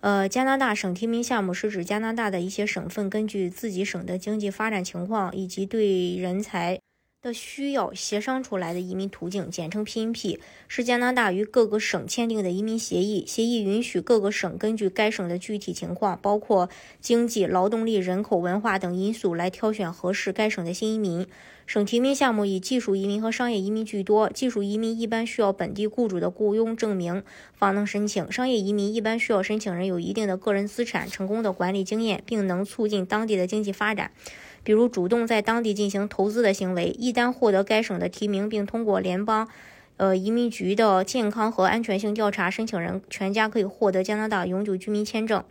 呃，加拿大省提名项目是指加拿大的一些省份根据自己省的经济发展情况以及对人才的需要协商出来的移民途径，简称 PNP，是加拿大与各个省签订的移民协议。协议允许各个省根据该省的具体情况，包括经济、劳动力、人口、文化等因素来挑选合适该省的新移民。省提名项目以技术移民和商业移民居多。技术移民一般需要本地雇主的雇佣证明方能申请；商业移民一般需要申请人有一定的个人资产、成功的管理经验，并能促进当地的经济发展，比如主动在当地进行投资的行为。一旦获得该省的提名，并通过联邦呃移民局的健康和安全性调查，申请人全家可以获得加拿大永久居民签证。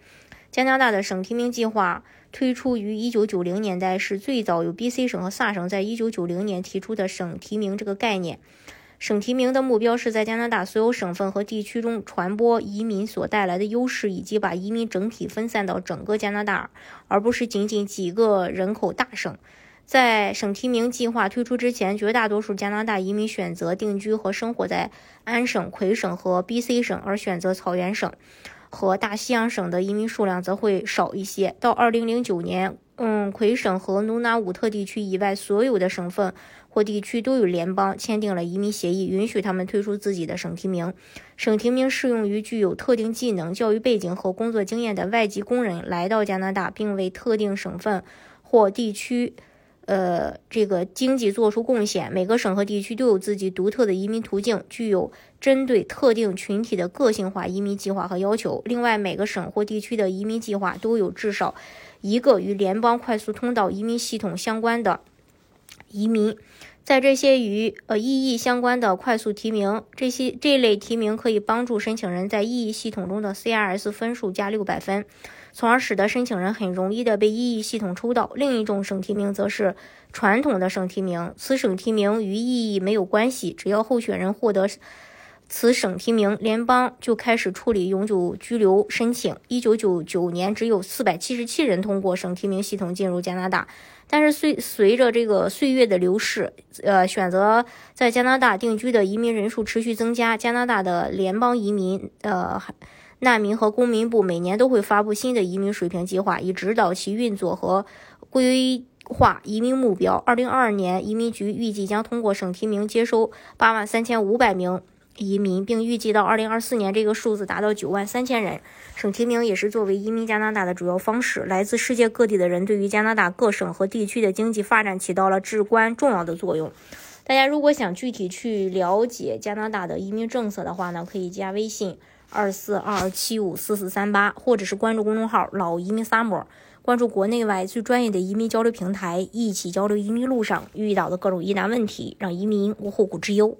加拿大的省提名计划推出于一九九零年代，是最早由 BC 省和萨省在一九九零年提出的省提名这个概念。省提名的目标是在加拿大所有省份和地区中传播移民所带来的优势，以及把移民整体分散到整个加拿大，而不是仅仅几个人口大省。在省提名计划推出之前，绝大多数加拿大移民选择定居和生活在安省、魁省和 BC 省，而选择草原省。和大西洋省的移民数量则会少一些。到二零零九年，嗯，魁省和努纳武特地区以外所有的省份或地区都与联邦签订了移民协议，允许他们推出自己的省提名。省提名适用于具有特定技能、教育背景和工作经验的外籍工人来到加拿大，并为特定省份或地区。呃，这个经济做出贡献。每个省和地区都有自己独特的移民途径，具有针对特定群体的个性化移民计划和要求。另外，每个省或地区的移民计划都有至少一个与联邦快速通道移民系统相关的移民。在这些与呃异议相关的快速提名，这些这类提名可以帮助申请人在异议系统中的 CRS 分数加六百分。从而使得申请人很容易的被异议系统抽到。另一种省提名则是传统的省提名，此省提名与异议没有关系。只要候选人获得此省提名，联邦就开始处理永久居留申请。一九九九年，只有四百七十七人通过省提名系统进入加拿大。但是随随着这个岁月的流逝，呃，选择在加拿大定居的移民人数持续增加，加拿大的联邦移民，呃。难民和公民部每年都会发布新的移民水平计划，以指导其运作和规划移民目标。二零二二年，移民局预计将通过省提名接收八万三千五百名移民，并预计到二零二四年，这个数字达到九万三千人。省提名也是作为移民加拿大的主要方式。来自世界各地的人对于加拿大各省和地区的经济发展起到了至关重要的作用。大家如果想具体去了解加拿大的移民政策的话呢，可以加微信。二四二七五四四三八，或者是关注公众号“老移民 summer”，关注国内外最专业的移民交流平台，一起交流移民路上遇到的各种疑难问题，让移民无后顾之忧。